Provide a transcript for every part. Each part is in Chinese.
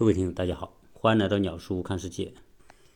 各位听友，大家好，欢迎来到鸟叔看世界。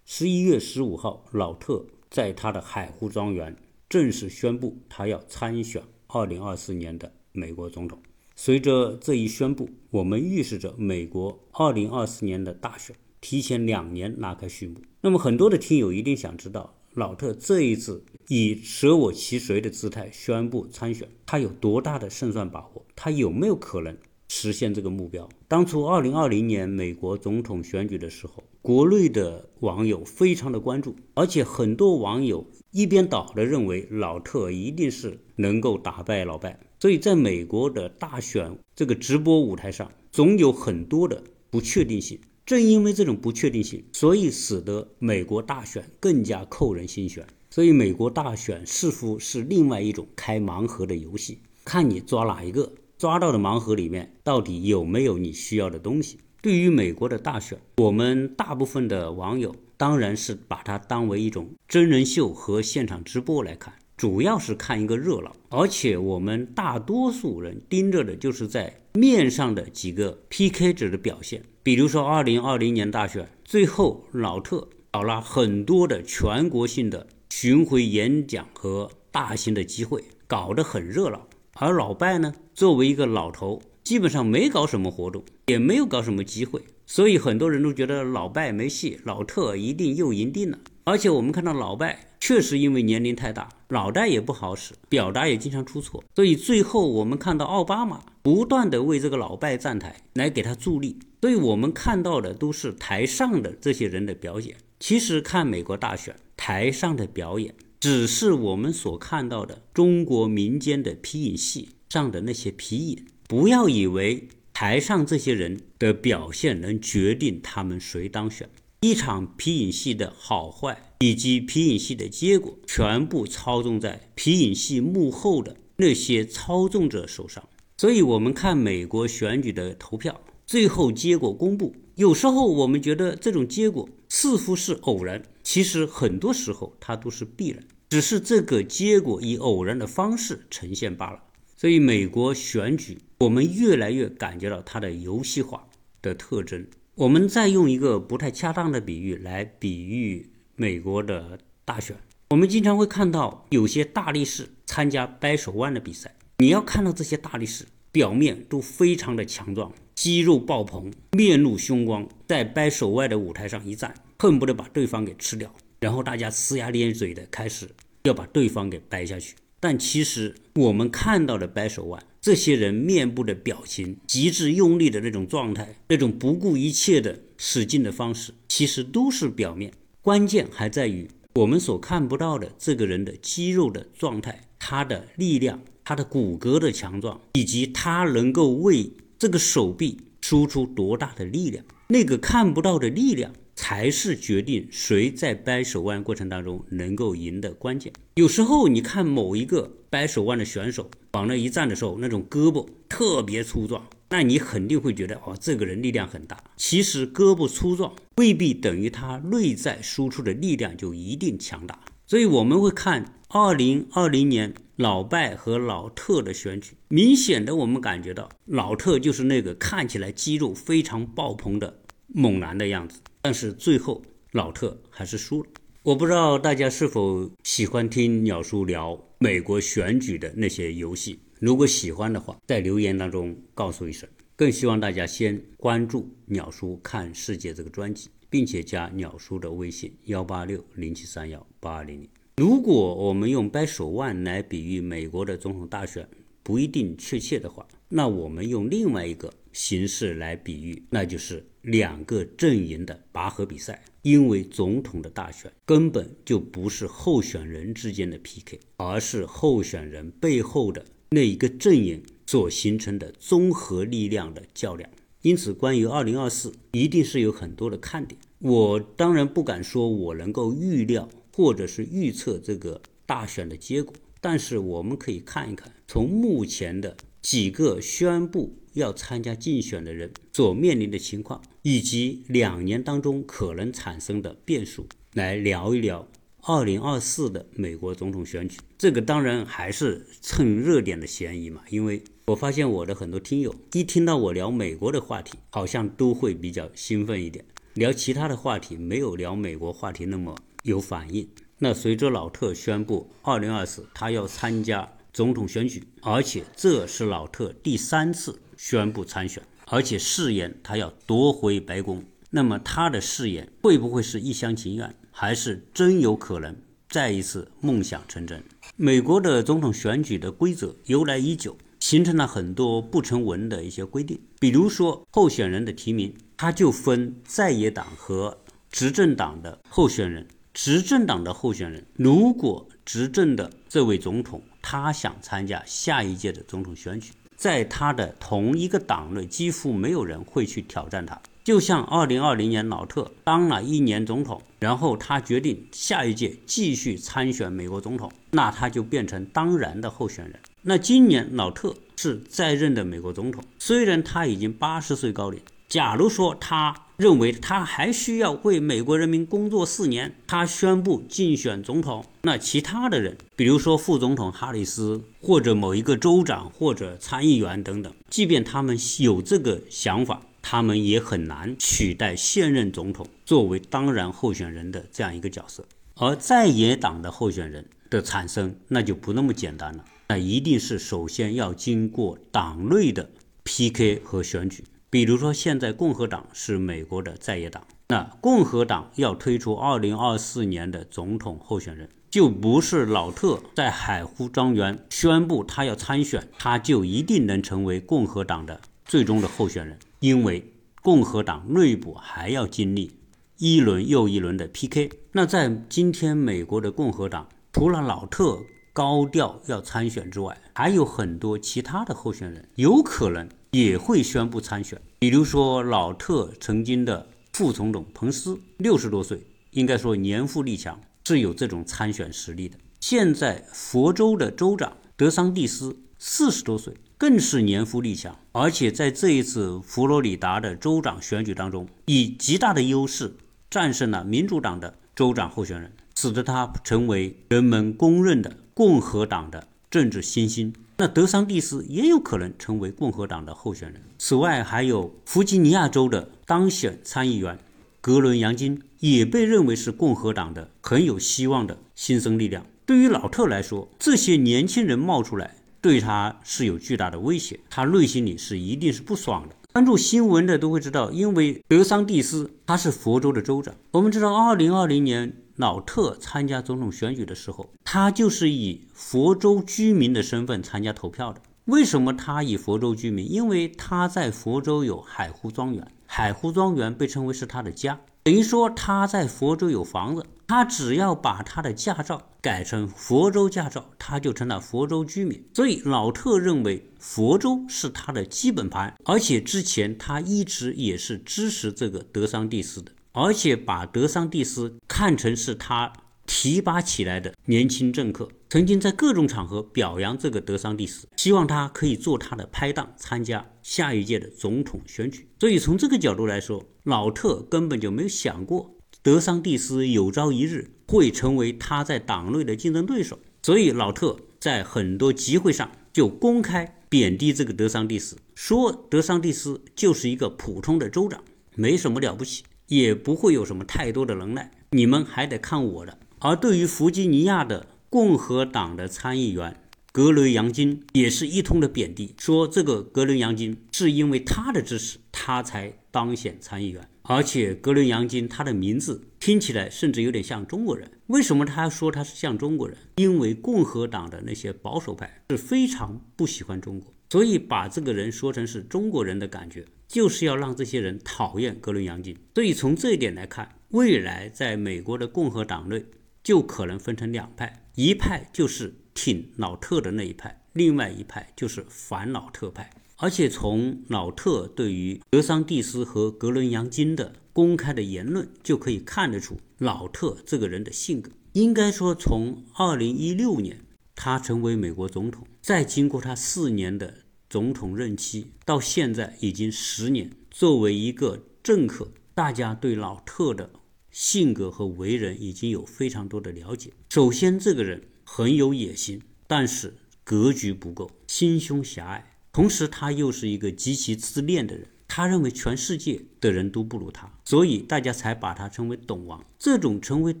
十一月十五号，老特在他的海湖庄园正式宣布，他要参选二零二四年的美国总统。随着这一宣布，我们预示着美国二零二四年的大选提前两年拉开序幕。那么，很多的听友一定想知道，老特这一次以舍我其谁的姿态宣布参选，他有多大的胜算把握？他有没有可能？实现这个目标。当初二零二零年美国总统选举的时候，国内的网友非常的关注，而且很多网友一边倒的认为老特一定是能够打败老拜。所以，在美国的大选这个直播舞台上，总有很多的不确定性。正因为这种不确定性，所以使得美国大选更加扣人心弦。所以，美国大选似乎是另外一种开盲盒的游戏，看你抓哪一个。抓到的盲盒里面到底有没有你需要的东西？对于美国的大选，我们大部分的网友当然是把它当为一种真人秀和现场直播来看，主要是看一个热闹。而且我们大多数人盯着的就是在面上的几个 PK 者的表现。比如说，二零二零年大选最后，老特搞了很多的全国性的巡回演讲和大型的集会，搞得很热闹。而老拜呢，作为一个老头，基本上没搞什么活动，也没有搞什么机会，所以很多人都觉得老拜没戏，老特一定又赢定了。而且我们看到老拜确实因为年龄太大，脑袋也不好使，表达也经常出错，所以最后我们看到奥巴马不断的为这个老拜站台，来给他助力。所以我们看到的都是台上的这些人的表演。其实看美国大选，台上的表演。只是我们所看到的中国民间的皮影戏上的那些皮影，不要以为台上这些人的表现能决定他们谁当选。一场皮影戏的好坏以及皮影戏的结果，全部操纵在皮影戏幕后的那些操纵者手上。所以，我们看美国选举的投票，最后结果公布，有时候我们觉得这种结果似乎是偶然。其实很多时候它都是必然，只是这个结果以偶然的方式呈现罢了。所以美国选举，我们越来越感觉到它的游戏化的特征。我们再用一个不太恰当的比喻来比喻美国的大选，我们经常会看到有些大力士参加掰手腕的比赛，你要看到这些大力士表面都非常的强壮，肌肉爆棚，面露凶光，在掰手腕的舞台上一站。恨不得把对方给吃掉，然后大家呲牙咧嘴的开始要把对方给掰下去。但其实我们看到的掰手腕，这些人面部的表情、极致用力的那种状态、那种不顾一切的使劲的方式，其实都是表面。关键还在于我们所看不到的这个人的肌肉的状态、他的力量、他的骨骼的强壮，以及他能够为这个手臂输出多大的力量。那个看不到的力量。才是决定谁在掰手腕过程当中能够赢的关键。有时候你看某一个掰手腕的选手往那一站的时候，那种胳膊特别粗壮，那你肯定会觉得哦，这个人力量很大。其实胳膊粗壮未必等于他内在输出的力量就一定强大。所以我们会看二零二零年老拜和老特的选举，明显的我们感觉到老特就是那个看起来肌肉非常爆棚的猛男的样子。但是最后老特还是输了。我不知道大家是否喜欢听鸟叔聊美国选举的那些游戏。如果喜欢的话，在留言当中告诉一声。更希望大家先关注鸟叔看世界这个专辑，并且加鸟叔的微信幺八六零七三幺八二零零。如果我们用掰手腕来比喻美国的总统大选，不一定确切的话，那我们用另外一个形式来比喻，那就是两个阵营的拔河比赛。因为总统的大选根本就不是候选人之间的 PK，而是候选人背后的那一个阵营所形成的综合力量的较量。因此，关于二零二四，一定是有很多的看点。我当然不敢说我能够预料或者是预测这个大选的结果。但是我们可以看一看，从目前的几个宣布要参加竞选的人所面临的情况，以及两年当中可能产生的变数，来聊一聊二零二四的美国总统选举。这个当然还是蹭热点的嫌疑嘛，因为我发现我的很多听友一听到我聊美国的话题，好像都会比较兴奋一点，聊其他的话题没有聊美国话题那么有反应。那随着老特宣布二零二四他要参加总统选举，而且这是老特第三次宣布参选。而且誓言他要夺回白宫，那么他的誓言会不会是一厢情愿，还是真有可能再一次梦想成真？美国的总统选举的规则由来已久，形成了很多不成文的一些规定。比如说候选人的提名，他就分在野党和执政党的候选人。执政党的候选人，如果执政的这位总统他想参加下一届的总统选举。在他的同一个党内，几乎没有人会去挑战他。就像二零二零年老特当了一年总统，然后他决定下一届继续参选美国总统，那他就变成当然的候选人。那今年老特是在任的美国总统，虽然他已经八十岁高龄。假如说他认为他还需要为美国人民工作四年，他宣布竞选总统，那其他的人，比如说副总统哈里斯，或者某一个州长或者参议员等等，即便他们有这个想法，他们也很难取代现任总统作为当然候选人的这样一个角色。而在野党的候选人的产生，那就不那么简单了，那一定是首先要经过党内的 PK 和选举。比如说，现在共和党是美国的在野党，那共和党要推出二零二四年的总统候选人，就不是老特在海湖庄园宣布他要参选，他就一定能成为共和党的最终的候选人，因为共和党内部还要经历一轮又一轮的 PK。那在今天美国的共和党，除了老特高调要参选之外，还有很多其他的候选人有可能。也会宣布参选，比如说老特曾经的副总统彭斯，六十多岁，应该说年富力强，是有这种参选实力的。现在佛州的州长德桑蒂斯四十多岁，更是年富力强，而且在这一次佛罗里达的州长选举当中，以极大的优势战胜了民主党的州长候选人，使得他成为人们公认的共和党的政治新星。那德桑蒂斯也有可能成为共和党的候选人。此外，还有弗吉尼亚州的当选参议员格伦·杨金，也被认为是共和党的很有希望的新生力量。对于老特来说，这些年轻人冒出来，对他是有巨大的威胁，他内心里是一定是不爽的。关注新闻的都会知道，因为德桑蒂斯他是佛州的州长。我们知道，二零二零年。老特参加总统选举的时候，他就是以佛州居民的身份参加投票的。为什么他以佛州居民？因为他在佛州有海湖庄园，海湖庄园被称为是他的家，等于说他在佛州有房子。他只要把他的驾照改成佛州驾照，他就成了佛州居民。所以老特认为佛州是他的基本盘，而且之前他一直也是支持这个德桑蒂斯的。而且把德桑蒂斯看成是他提拔起来的年轻政客，曾经在各种场合表扬这个德桑蒂斯，希望他可以做他的拍档，参加下一届的总统选举。所以从这个角度来说，老特根本就没有想过德桑蒂斯有朝一日会成为他在党内的竞争对手。所以老特在很多集会上就公开贬低这个德桑蒂斯，说德桑蒂斯就是一个普通的州长，没什么了不起。也不会有什么太多的能耐，你们还得看我的。而对于弗吉尼亚的共和党的参议员格雷杨金，也是一通的贬低，说这个格雷杨金是因为他的支持，他才当选参议员。而且格雷杨金他的名字听起来甚至有点像中国人。为什么他说他是像中国人？因为共和党的那些保守派是非常不喜欢中国。所以把这个人说成是中国人的感觉，就是要让这些人讨厌格伦·杨金。所以从这一点来看，未来在美国的共和党内就可能分成两派，一派就是挺老特的那一派，另外一派就是反老特派。而且从老特对于德桑蒂斯和格伦·杨金的公开的言论就可以看得出，老特这个人的性格。应该说，从二零一六年他成为美国总统，再经过他四年的。总统任期到现在已经十年，作为一个政客，大家对老特的性格和为人已经有非常多的了解。首先，这个人很有野心，但是格局不够，心胸狭隘，同时他又是一个极其自恋的人。他认为全世界的人都不如他，所以大家才把他称为“董王”。这种成为“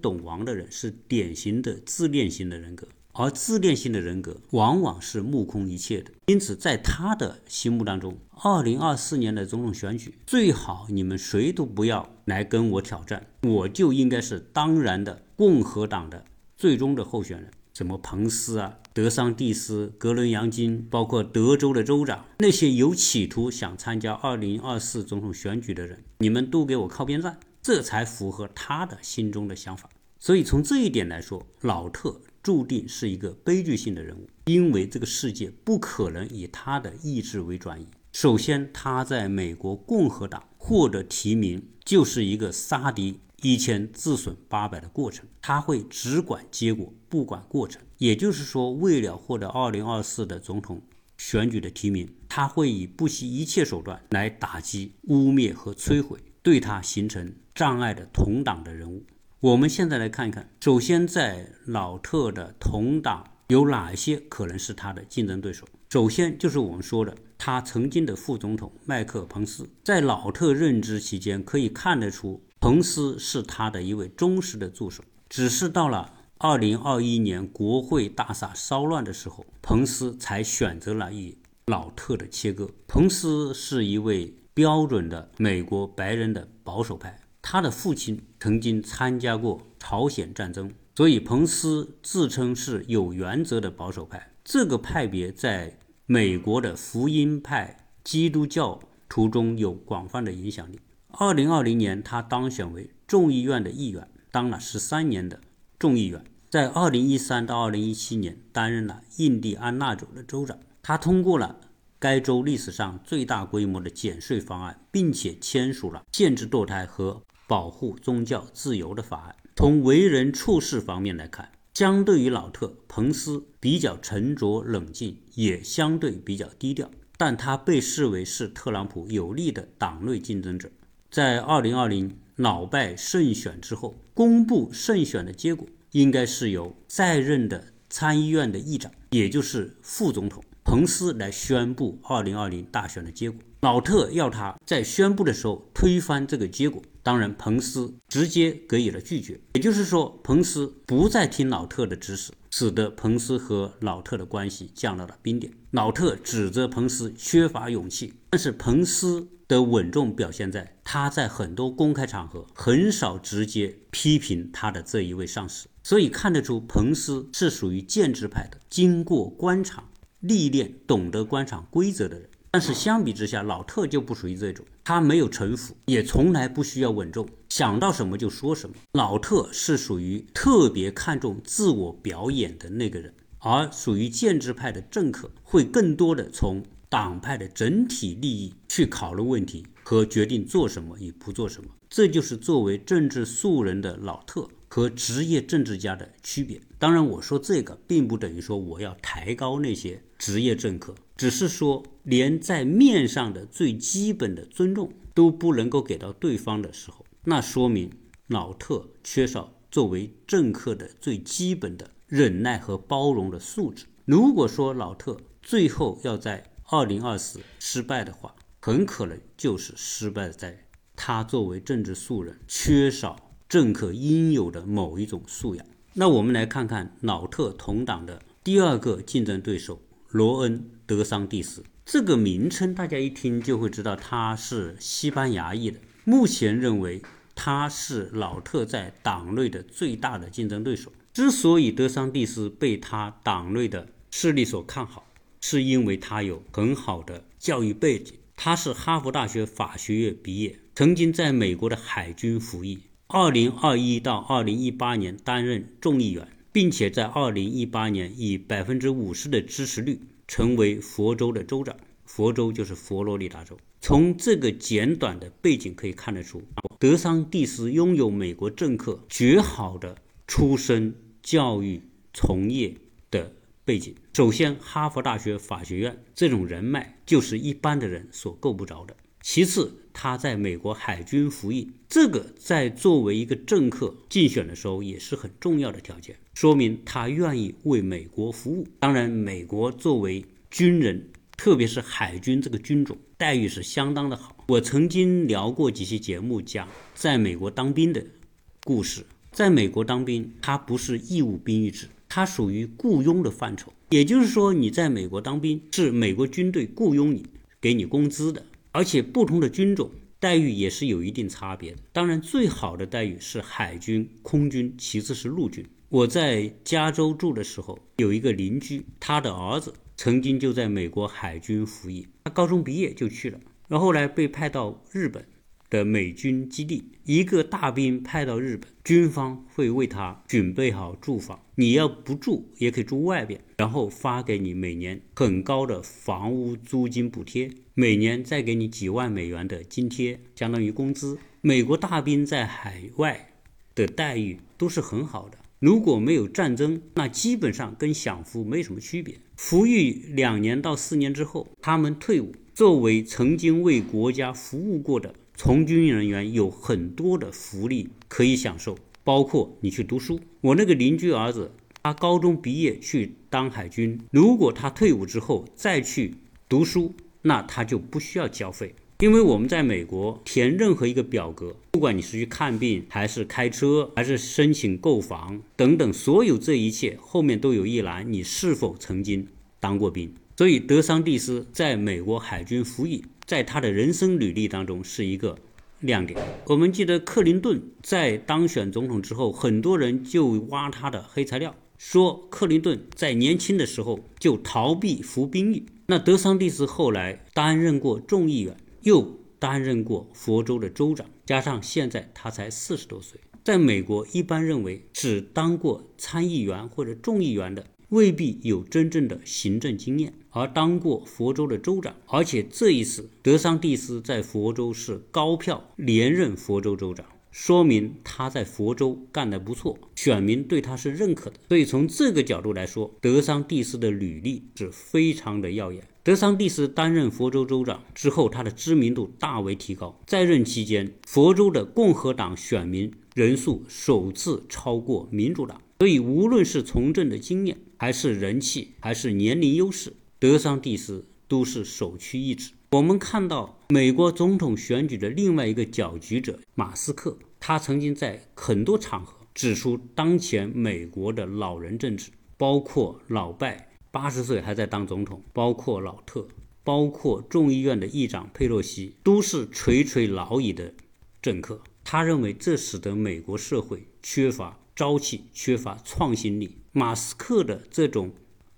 董王”的人是典型的自恋型的人格，而自恋性的人格往往是目空一切的。因此，在他的心目当中，二零二四年的总统选举最好你们谁都不要来跟我挑战，我就应该是当然的共和党的最终的候选人。什么彭斯啊、德桑蒂斯、格伦杨金，包括德州的州长，那些有企图想参加二零二四总统选举的人，你们都给我靠边站，这才符合他的心中的想法。所以从这一点来说，老特注定是一个悲剧性的人物，因为这个世界不可能以他的意志为转移。首先，他在美国共和党获得提名就是一个杀敌。一千自损八百的过程，他会只管结果，不管过程。也就是说，为了获得二零二四的总统选举的提名，他会以不惜一切手段来打击、污蔑和摧毁对他形成障碍的同党的人物。我们现在来看一看，首先在老特的同党有哪些可能是他的竞争对手？首先就是我们说的，他曾经的副总统麦克彭斯，在老特任职期间可以看得出。彭斯是他的一位忠实的助手，只是到了二零二一年国会大厦骚乱的时候，彭斯才选择了与老特的切割。彭斯是一位标准的美国白人的保守派，他的父亲曾经参加过朝鲜战争，所以彭斯自称是有原则的保守派。这个派别在美国的福音派基督教徒中有广泛的影响力。二零二零年，他当选为众议院的议员，当了十三年的众议员。在二零一三到二零一七年，担任了印第安纳州的州长。他通过了该州历史上最大规模的减税方案，并且签署了限制堕胎和保护宗教自由的法案。从为人处事方面来看，相对于老特，彭斯比较沉着冷静，也相对比较低调。但他被视为是特朗普有力的党内竞争者。在二零二零老败胜选之后，公布胜选的结果，应该是由在任的参议院的议长，也就是副总统彭斯来宣布二零二零大选的结果。老特要他在宣布的时候推翻这个结果，当然彭斯直接给予了拒绝。也就是说，彭斯不再听老特的指使，使得彭斯和老特的关系降到了冰点。老特指责彭斯缺乏勇气，但是彭斯。的稳重表现在他在很多公开场合很少直接批评他的这一位上司，所以看得出彭斯是属于建制派的，经过官场历练、懂得官场规则的人。但是相比之下，老特就不属于这种，他没有城府，也从来不需要稳重，想到什么就说什么。老特是属于特别看重自我表演的那个人，而属于建制派的政客会更多的从。党派的整体利益去考虑问题和决定做什么与不做什么，这就是作为政治素人的老特和职业政治家的区别。当然，我说这个并不等于说我要抬高那些职业政客，只是说连在面上的最基本的尊重都不能够给到对方的时候，那说明老特缺少作为政客的最基本的忍耐和包容的素质。如果说老特最后要在二零二四失败的话，很可能就是失败在他作为政治素人缺少政客应有的某一种素养。那我们来看看老特同党的第二个竞争对手罗恩·德桑蒂斯。这个名称大家一听就会知道他是西班牙裔的。目前认为他是老特在党内的最大的竞争对手。之所以德桑蒂斯被他党内的势力所看好。是因为他有很好的教育背景，他是哈佛大学法学院毕业，曾经在美国的海军服役。二零二一到二零一八年担任众议员，并且在二零一八年以百分之五十的支持率成为佛州的州长。佛州就是佛罗里达州。从这个简短的背景可以看得出，德桑蒂斯拥有美国政客绝好的出身、教育、从业的。背景首先，哈佛大学法学院这种人脉就是一般的人所够不着的。其次，他在美国海军服役，这个在作为一个政客竞选的时候也是很重要的条件，说明他愿意为美国服务。当然，美国作为军人，特别是海军这个军种，待遇是相当的好。我曾经聊过几期节目，讲在美国当兵的故事。在美国当兵，它不是义务兵役制，它属于雇佣的范畴。也就是说，你在美国当兵，是美国军队雇佣你，给你工资的。而且不同的军种待遇也是有一定差别的。当然，最好的待遇是海军、空军，其次是陆军。我在加州住的时候，有一个邻居，他的儿子曾经就在美国海军服役，他高中毕业就去了，然后来被派到日本。的美军基地，一个大兵派到日本，军方会为他准备好住房，你要不住也可以住外边，然后发给你每年很高的房屋租金补贴，每年再给你几万美元的津贴，相当于工资。美国大兵在海外的待遇都是很好的，如果没有战争，那基本上跟享福没什么区别。服役两年到四年之后，他们退伍，作为曾经为国家服务过的。从军人员有很多的福利可以享受，包括你去读书。我那个邻居儿子，他高中毕业去当海军，如果他退伍之后再去读书，那他就不需要交费。因为我们在美国填任何一个表格，不管你是去看病，还是开车，还是申请购房等等，所有这一切后面都有一栏，你是否曾经当过兵。所以德桑蒂斯在美国海军服役。在他的人生履历当中是一个亮点。我们记得克林顿在当选总统之后，很多人就挖他的黑材料，说克林顿在年轻的时候就逃避服兵役。那德桑蒂斯后来担任过众议员，又担任过佛州的州长，加上现在他才四十多岁。在美国，一般认为只当过参议员或者众议员的。未必有真正的行政经验，而当过佛州的州长，而且这一次德桑蒂斯在佛州是高票连任佛州州长，说明他在佛州干得不错，选民对他是认可的。所以从这个角度来说，德桑蒂斯的履历是非常的耀眼。德桑蒂斯担任佛州州长之后，他的知名度大为提高，在任期间，佛州的共和党选民人数首次超过民主党。所以，无论是从政的经验，还是人气，还是年龄优势，德桑蒂斯都是首屈一指。我们看到美国总统选举的另外一个搅局者马斯克，他曾经在很多场合指出，当前美国的老人政治，包括老拜八十岁还在当总统，包括老特，包括众议院的议长佩洛西，都是垂垂老矣的政客。他认为这使得美国社会缺乏。朝气缺乏创新力，马斯克的这种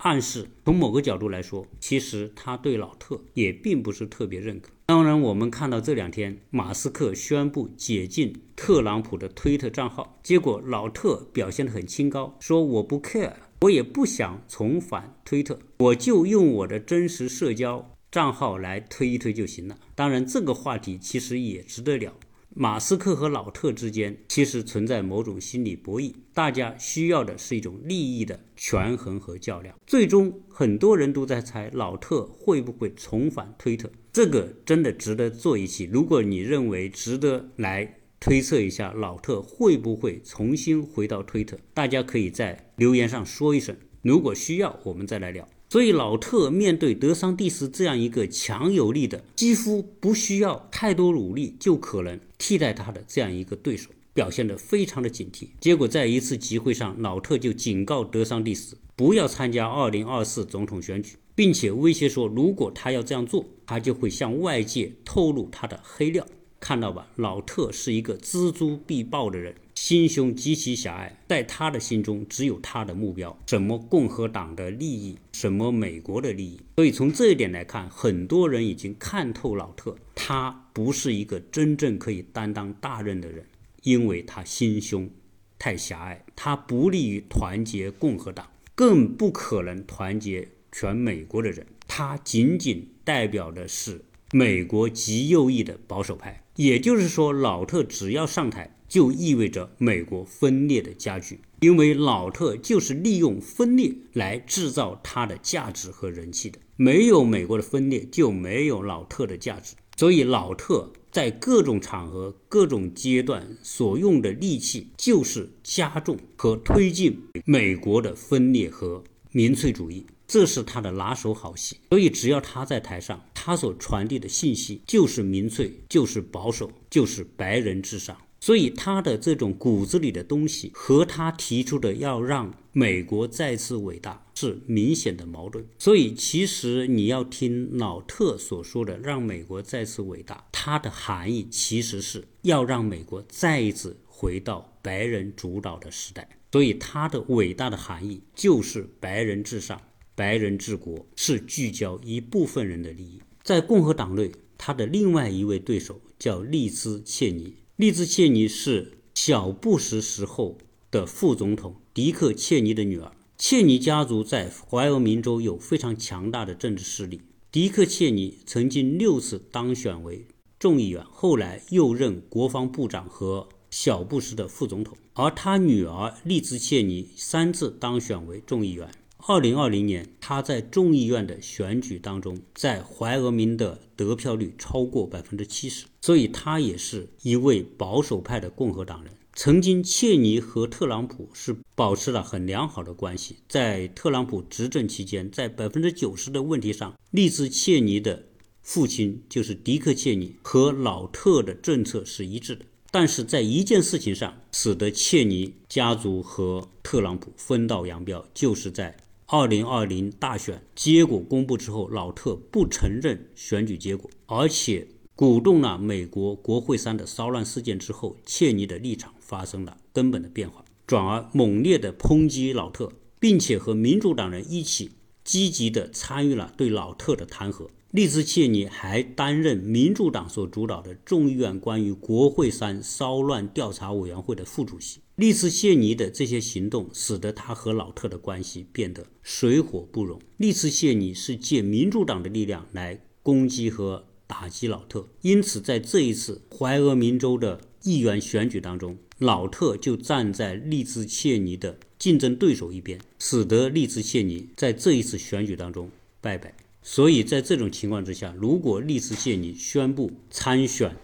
暗示，从某个角度来说，其实他对老特也并不是特别认可。当然，我们看到这两天，马斯克宣布解禁特朗普的推特账号，结果老特表现得很清高，说我不 care，我也不想重返推特，我就用我的真实社交账号来推一推就行了。当然，这个话题其实也值得聊。马斯克和老特之间其实存在某种心理博弈，大家需要的是一种利益的权衡和较量。最终，很多人都在猜老特会不会重返推特，这个真的值得做一期。如果你认为值得来推测一下老特会不会重新回到推特，大家可以在留言上说一声。如果需要，我们再来聊。所以，老特面对德桑蒂斯这样一个强有力的、几乎不需要太多努力就可能替代他的这样一个对手，表现得非常的警惕。结果，在一次集会上，老特就警告德桑蒂斯不要参加2024总统选举，并且威胁说，如果他要这样做，他就会向外界透露他的黑料。看到吧，老特是一个锱铢必报的人。心胸极其狭隘，在他的心中只有他的目标，什么共和党的利益，什么美国的利益。所以从这一点来看，很多人已经看透老特，他不是一个真正可以担当大任的人，因为他心胸太狭隘，他不利于团结共和党，更不可能团结全美国的人。他仅仅代表的是美国极右翼的保守派。也就是说，老特只要上台。就意味着美国分裂的加剧，因为老特就是利用分裂来制造他的价值和人气的。没有美国的分裂，就没有老特的价值。所以老特在各种场合、各种阶段所用的利器，就是加重和推进美国的分裂和民粹主义。这是他的拿手好戏，所以只要他在台上，他所传递的信息就是民粹，就是保守，就是白人至上。所以他的这种骨子里的东西和他提出的要让美国再次伟大是明显的矛盾。所以其实你要听老特所说的让美国再次伟大，它的含义其实是要让美国再一次回到白人主导的时代。所以它的伟大的含义就是白人至上。白人治国是聚焦一部分人的利益。在共和党内，他的另外一位对手叫利兹·切尼。利兹·切尼是小布什时候的副总统迪克·切尼的女儿。切尼家族在怀俄明州有非常强大的政治势力。迪克·切尼曾经六次当选为众议员，后来又任国防部长和小布什的副总统。而他女儿利兹·切尼三次当选为众议员。二零二零年，他在众议院的选举当中，在怀俄明的得票率超过百分之七十，所以他也是一位保守派的共和党人。曾经，切尼和特朗普是保持了很良好的关系。在特朗普执政期间，在百分之九十的问题上，利兹·切尼的父亲就是迪克·切尼和老特的政策是一致的。但是在一件事情上，使得切尼家族和特朗普分道扬镳，就是在。二零二零大选结果公布之后，老特不承认选举结果，而且鼓动了美国国会山的骚乱事件之后，切尼的立场发生了根本的变化，转而猛烈地抨击老特，并且和民主党人一起积极地参与了对老特的弹劾。利兹切尼还担任民主党所主导的众议院关于国会山骚乱调查委员会的副主席。利兹切尼的这些行动，使得他和老特的关系变得水火不容。利兹切尼是借民主党的力量来攻击和打击老特，因此在这一次怀俄明州的议员选举当中，老特就站在利兹切尼的竞争对手一边，使得利兹切尼在这一次选举当中败北。所以在这种情况之下，如果利兹谢尼宣布参选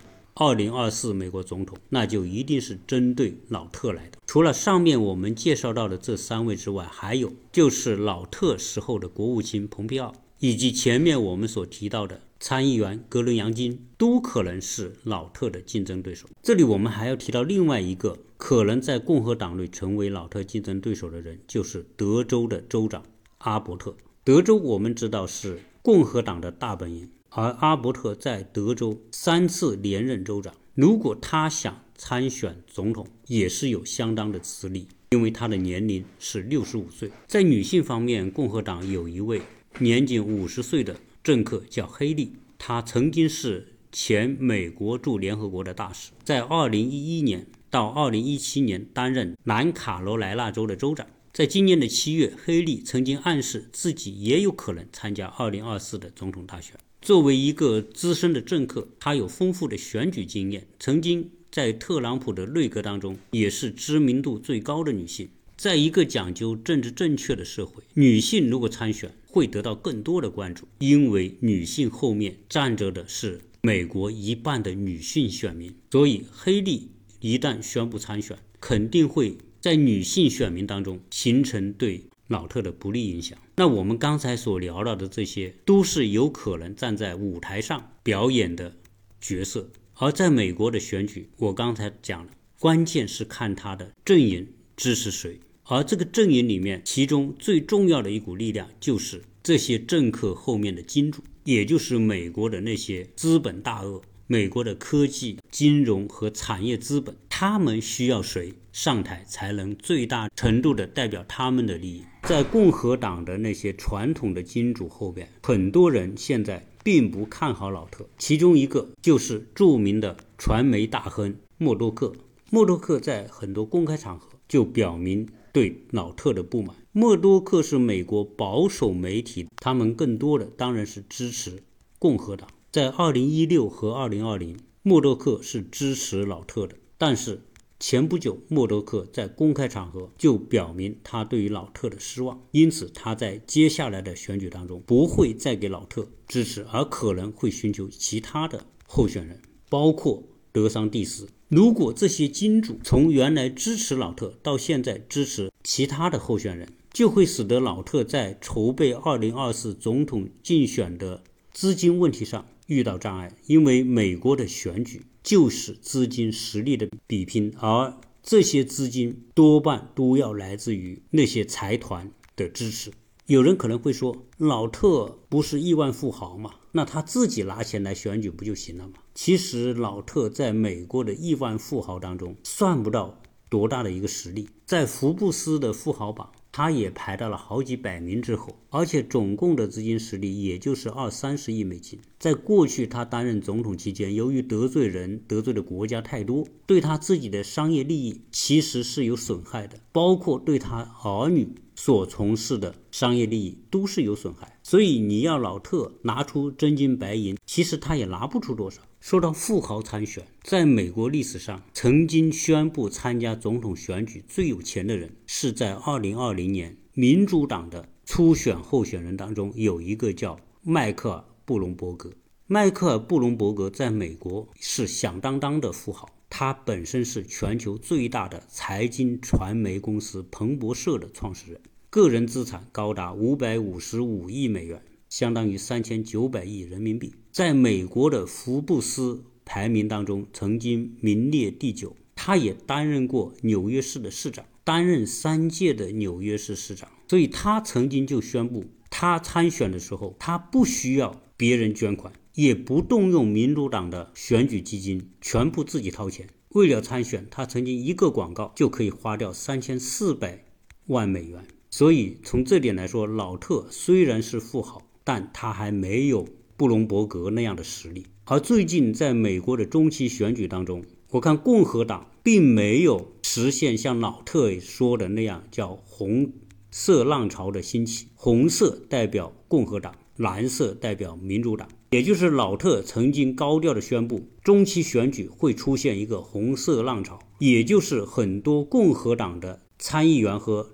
二零二四美国总统，那就一定是针对老特来的。除了上面我们介绍到的这三位之外，还有就是老特时候的国务卿蓬佩奥，以及前面我们所提到的参议员格伦杨金，都可能是老特的竞争对手。这里我们还要提到另外一个可能在共和党内成为老特竞争对手的人，就是德州的州长阿伯特。德州我们知道是。共和党的大本营，而阿伯特在德州三次连任州长。如果他想参选总统，也是有相当的资历，因为他的年龄是六十五岁。在女性方面，共和党有一位年仅五十岁的政客叫黑利，她曾经是前美国驻联合国的大使，在二零一一年到二零一七年担任南卡罗来纳州的州长。在今年的七月，黑利曾经暗示自己也有可能参加二零二四的总统大选。作为一个资深的政客，他有丰富的选举经验，曾经在特朗普的内阁当中也是知名度最高的女性。在一个讲究政治正确的社会，女性如果参选会得到更多的关注，因为女性后面站着的是美国一半的女性选民。所以，黑利一旦宣布参选，肯定会。在女性选民当中形成对老特的不利影响。那我们刚才所聊到的这些，都是有可能站在舞台上表演的角色。而在美国的选举，我刚才讲了，关键是看他的阵营支持谁。而这个阵营里面，其中最重要的一股力量，就是这些政客后面的金主，也就是美国的那些资本大鳄。美国的科技、金融和产业资本，他们需要谁上台才能最大程度地代表他们的利益？在共和党的那些传统的金主后边，很多人现在并不看好老特，其中一个就是著名的传媒大亨默多克。默多克在很多公开场合就表明对老特的不满。默多克是美国保守媒体，他们更多的当然是支持共和党。在二零一六和二零二零，默多克是支持老特的。但是前不久，默多克在公开场合就表明他对于老特的失望，因此他在接下来的选举当中不会再给老特支持，而可能会寻求其他的候选人，包括德桑蒂斯。如果这些金主从原来支持老特到现在支持其他的候选人，就会使得老特在筹备2024总统竞选的资金问题上遇到障碍。因为美国的选举就是资金实力的比拼，而这些资金多半都要来自于那些财团的支持。有人可能会说，老特不是亿万富豪吗？那他自己拿钱来选举不就行了吗？其实老特在美国的亿万富豪当中算不到多大的一个实力，在福布斯的富豪榜，他也排到了好几百名之后，而且总共的资金实力也就是二三十亿美金。在过去他担任总统期间，由于得罪人、得罪的国家太多，对他自己的商业利益其实是有损害的，包括对他儿女。所从事的商业利益都是有损害，所以你要老特拿出真金白银，其实他也拿不出多少。说到富豪参选，在美国历史上曾经宣布参加总统选举最有钱的人，是在2020年民主党的初选候选人当中有一个叫迈克尔·布隆伯格。迈克尔·布隆伯格在美国是响当当的富豪。他本身是全球最大的财经传媒公司彭博社的创始人，个人资产高达五百五十五亿美元，相当于三千九百亿人民币，在美国的福布斯排名当中曾经名列第九。他也担任过纽约市的市长，担任三届的纽约市市长，所以他曾经就宣布，他参选的时候，他不需要别人捐款。也不动用民主党的选举基金，全部自己掏钱。为了参选，他曾经一个广告就可以花掉三千四百万美元。所以从这点来说，老特虽然是富豪，但他还没有布隆伯格那样的实力。而最近在美国的中期选举当中，我看共和党并没有实现像老特说的那样叫红色浪潮的兴起。红色代表共和党，蓝色代表民主党。也就是老特曾经高调的宣布，中期选举会出现一个红色浪潮，也就是很多共和党的参议员和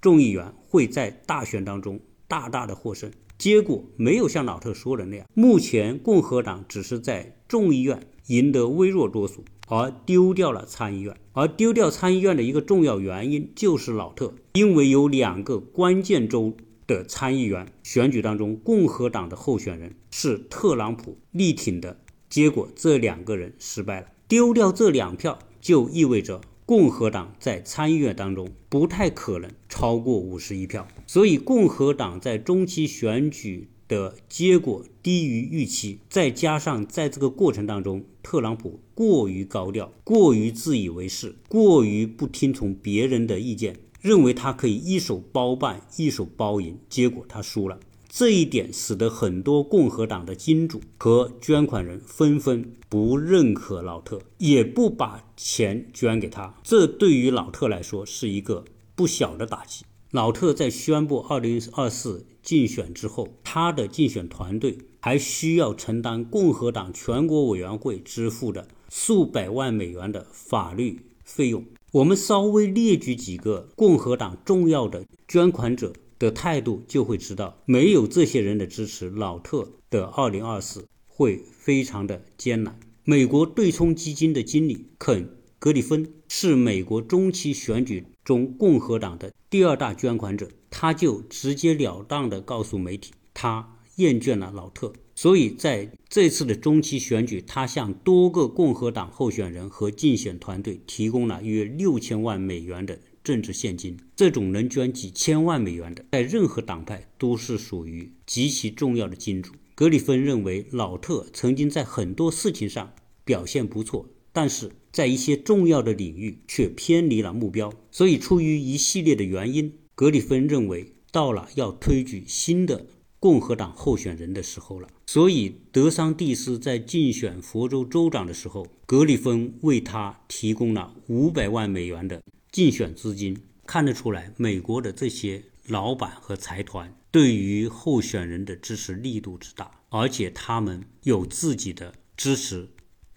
众议员会在大选当中大大的获胜。结果没有像老特说的那样，目前共和党只是在众议院赢得微弱多数，而丢掉了参议院。而丢掉参议院的一个重要原因就是老特，因为有两个关键州。的参议员选举当中，共和党的候选人是特朗普力挺的，结果这两个人失败了，丢掉这两票，就意味着共和党在参议院当中不太可能超过五十一票。所以，共和党在中期选举的结果低于预期，再加上在这个过程当中，特朗普过于高调、过于自以为是、过于不听从别人的意见。认为他可以一手包办、一手包赢，结果他输了。这一点使得很多共和党的金主和捐款人纷纷不认可老特，也不把钱捐给他。这对于老特来说是一个不小的打击。老特在宣布2024竞选之后，他的竞选团队还需要承担共和党全国委员会支付的数百万美元的法律费用。我们稍微列举几个共和党重要的捐款者的态度，就会知道，没有这些人的支持，老特的2024会非常的艰难。美国对冲基金的经理肯·格里芬是美国中期选举中共和党的第二大捐款者，他就直截了当地告诉媒体，他厌倦了老特。所以在这次的中期选举，他向多个共和党候选人和竞选团队提供了约六千万美元的政治现金。这种能捐几千万美元的，在任何党派都是属于极其重要的金主。格里芬认为，老特曾经在很多事情上表现不错，但是在一些重要的领域却偏离了目标。所以，出于一系列的原因，格里芬认为到了要推举新的。共和党候选人的时候了，所以德桑蒂斯在竞选佛州州长的时候，格里芬为他提供了五百万美元的竞选资金。看得出来，美国的这些老板和财团对于候选人的支持力度之大，而且他们有自己的支持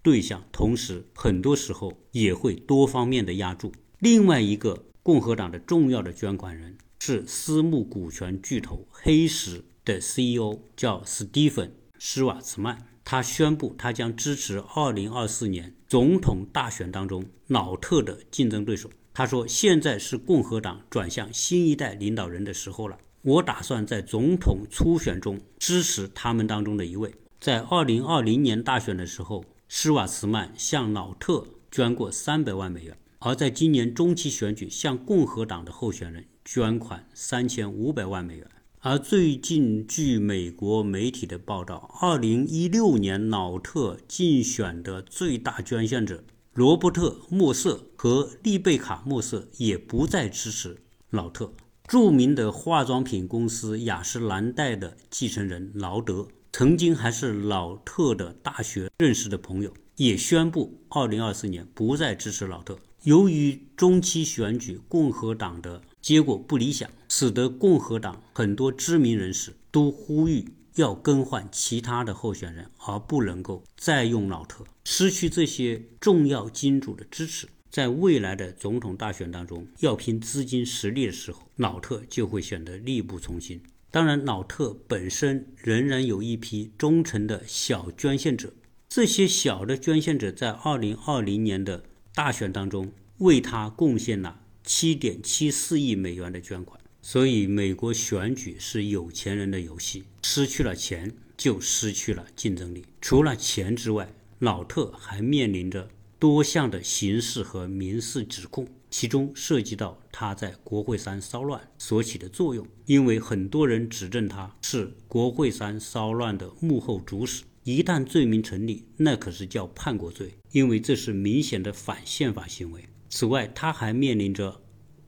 对象，同时很多时候也会多方面的压注。另外一个共和党的重要的捐款人是私募股权巨头黑石。的 CEO 叫斯蒂芬·施瓦茨曼，他宣布他将支持2024年总统大选当中老特的竞争对手。他说：“现在是共和党转向新一代领导人的时候了。我打算在总统初选中支持他们当中的一位。”在2020年大选的时候，施瓦茨曼向老特捐过300万美元，而在今年中期选举向共和党的候选人捐款3500万美元。而最近，据美国媒体的报道，2016年老特竞选的最大捐献者。罗伯特·莫瑟和丽贝卡·莫瑟也不再支持老特。著名的化妆品公司雅诗兰黛的继承人劳德，曾经还是老特的大学认识的朋友，也宣布2024年不再支持老特。由于中期选举共和党的结果不理想，使得共和党很多知名人士都呼吁。要更换其他的候选人，而不能够再用老特。失去这些重要金主的支持，在未来的总统大选当中，要拼资金实力的时候，老特就会显得力不从心。当然，老特本身仍然有一批忠诚的小捐献者，这些小的捐献者在2020年的大选当中为他贡献了7.74亿美元的捐款。所以，美国选举是有钱人的游戏，失去了钱就失去了竞争力。除了钱之外，老特还面临着多项的刑事和民事指控，其中涉及到他在国会山骚乱所起的作用。因为很多人指证他是国会山骚乱的幕后主使，一旦罪名成立，那可是叫叛国罪，因为这是明显的反宪法行为。此外，他还面临着。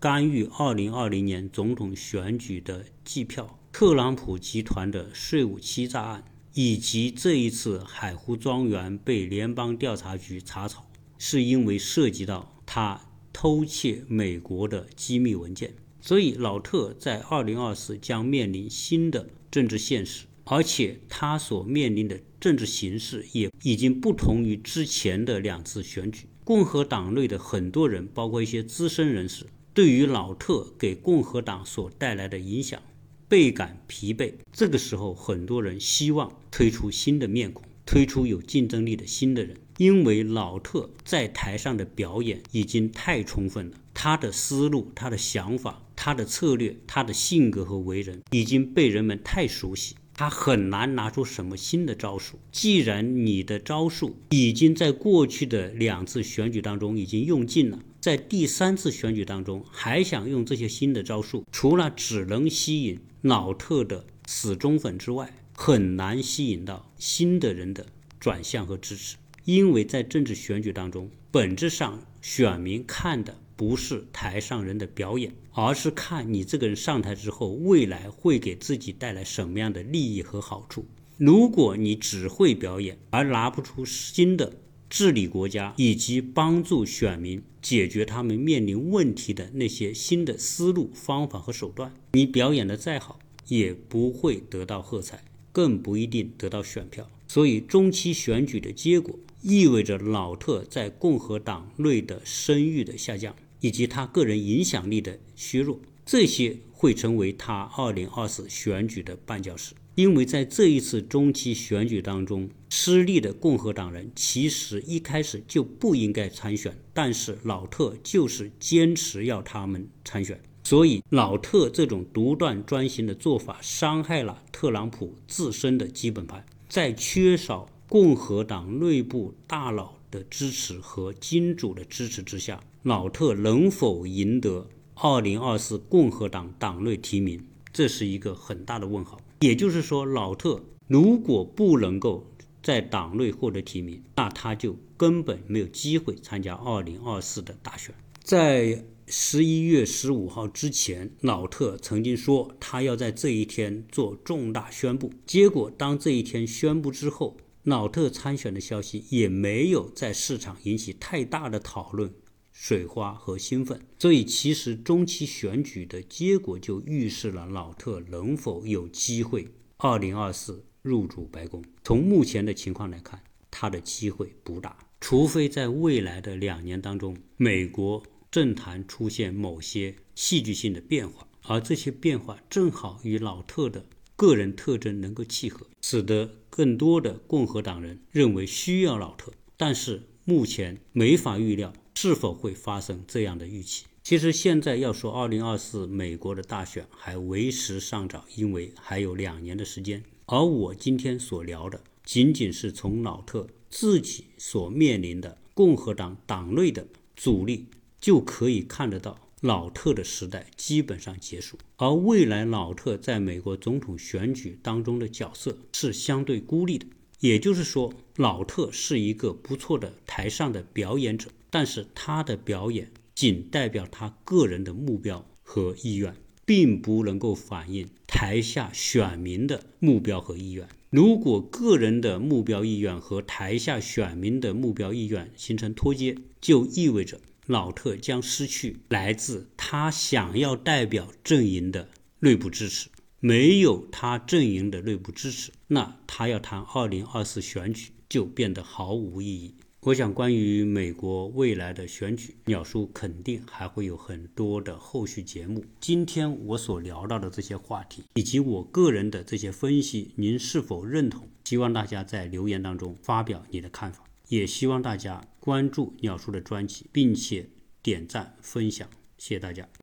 干预2020年总统选举的计票，特朗普集团的税务欺诈案，以及这一次海湖庄园被联邦调查局查抄，是因为涉及到他偷窃美国的机密文件。所以，老特在2024将面临新的政治现实，而且他所面临的政治形势也已经不同于之前的两次选举。共和党内的很多人，包括一些资深人士。对于老特给共和党所带来的影响倍感疲惫。这个时候，很多人希望推出新的面孔，推出有竞争力的新的人，因为老特在台上的表演已经太充分了，他的思路、他的想法、他的策略、他的性格和为人已经被人们太熟悉，他很难拿出什么新的招数。既然你的招数已经在过去的两次选举当中已经用尽了。在第三次选举当中，还想用这些新的招数，除了只能吸引老特的死忠粉之外，很难吸引到新的人的转向和支持。因为在政治选举当中，本质上选民看的不是台上人的表演，而是看你这个人上台之后，未来会给自己带来什么样的利益和好处。如果你只会表演，而拿不出新的。治理国家以及帮助选民解决他们面临问题的那些新的思路、方法和手段，你表演的再好，也不会得到喝彩，更不一定得到选票。所以，中期选举的结果意味着老特在共和党内的声誉的下降，以及他个人影响力的削弱，这些会成为他2024选举的绊脚石。因为在这一次中期选举当中，失利的共和党人其实一开始就不应该参选，但是老特就是坚持要他们参选，所以老特这种独断专行的做法伤害了特朗普自身的基本盘。在缺少共和党内部大佬的支持和金主的支持之下，老特能否赢得2024共和党党内提名，这是一个很大的问号。也就是说，老特如果不能够在党内获得提名，那他就根本没有机会参加二零二四的大选。在十一月十五号之前，老特曾经说他要在这一天做重大宣布。结果，当这一天宣布之后，老特参选的消息也没有在市场引起太大的讨论。水花和兴奋，所以其实中期选举的结果就预示了老特能否有机会二零二四入主白宫。从目前的情况来看，他的机会不大，除非在未来的两年当中，美国政坛出现某些戏剧性的变化，而这些变化正好与老特的个人特征能够契合，使得更多的共和党人认为需要老特，但是目前没法预料是否会发生这样的预期。其实现在要说2024美国的大选还为时尚早，因为还有两年的时间。而我今天所聊的，仅仅是从老特自己所面临的共和党党内的阻力，就可以看得到老特的时代基本上结束。而未来老特在美国总统选举当中的角色是相对孤立的，也就是说，老特是一个不错的台上的表演者，但是他的表演。仅代表他个人的目标和意愿，并不能够反映台下选民的目标和意愿。如果个人的目标意愿和台下选民的目标意愿形成脱节，就意味着老特将失去来自他想要代表阵营的内部支持。没有他阵营的内部支持，那他要谈二零二四选举就变得毫无意义。我想，关于美国未来的选举，鸟叔肯定还会有很多的后续节目。今天我所聊到的这些话题，以及我个人的这些分析，您是否认同？希望大家在留言当中发表你的看法，也希望大家关注鸟叔的专辑，并且点赞分享。谢谢大家。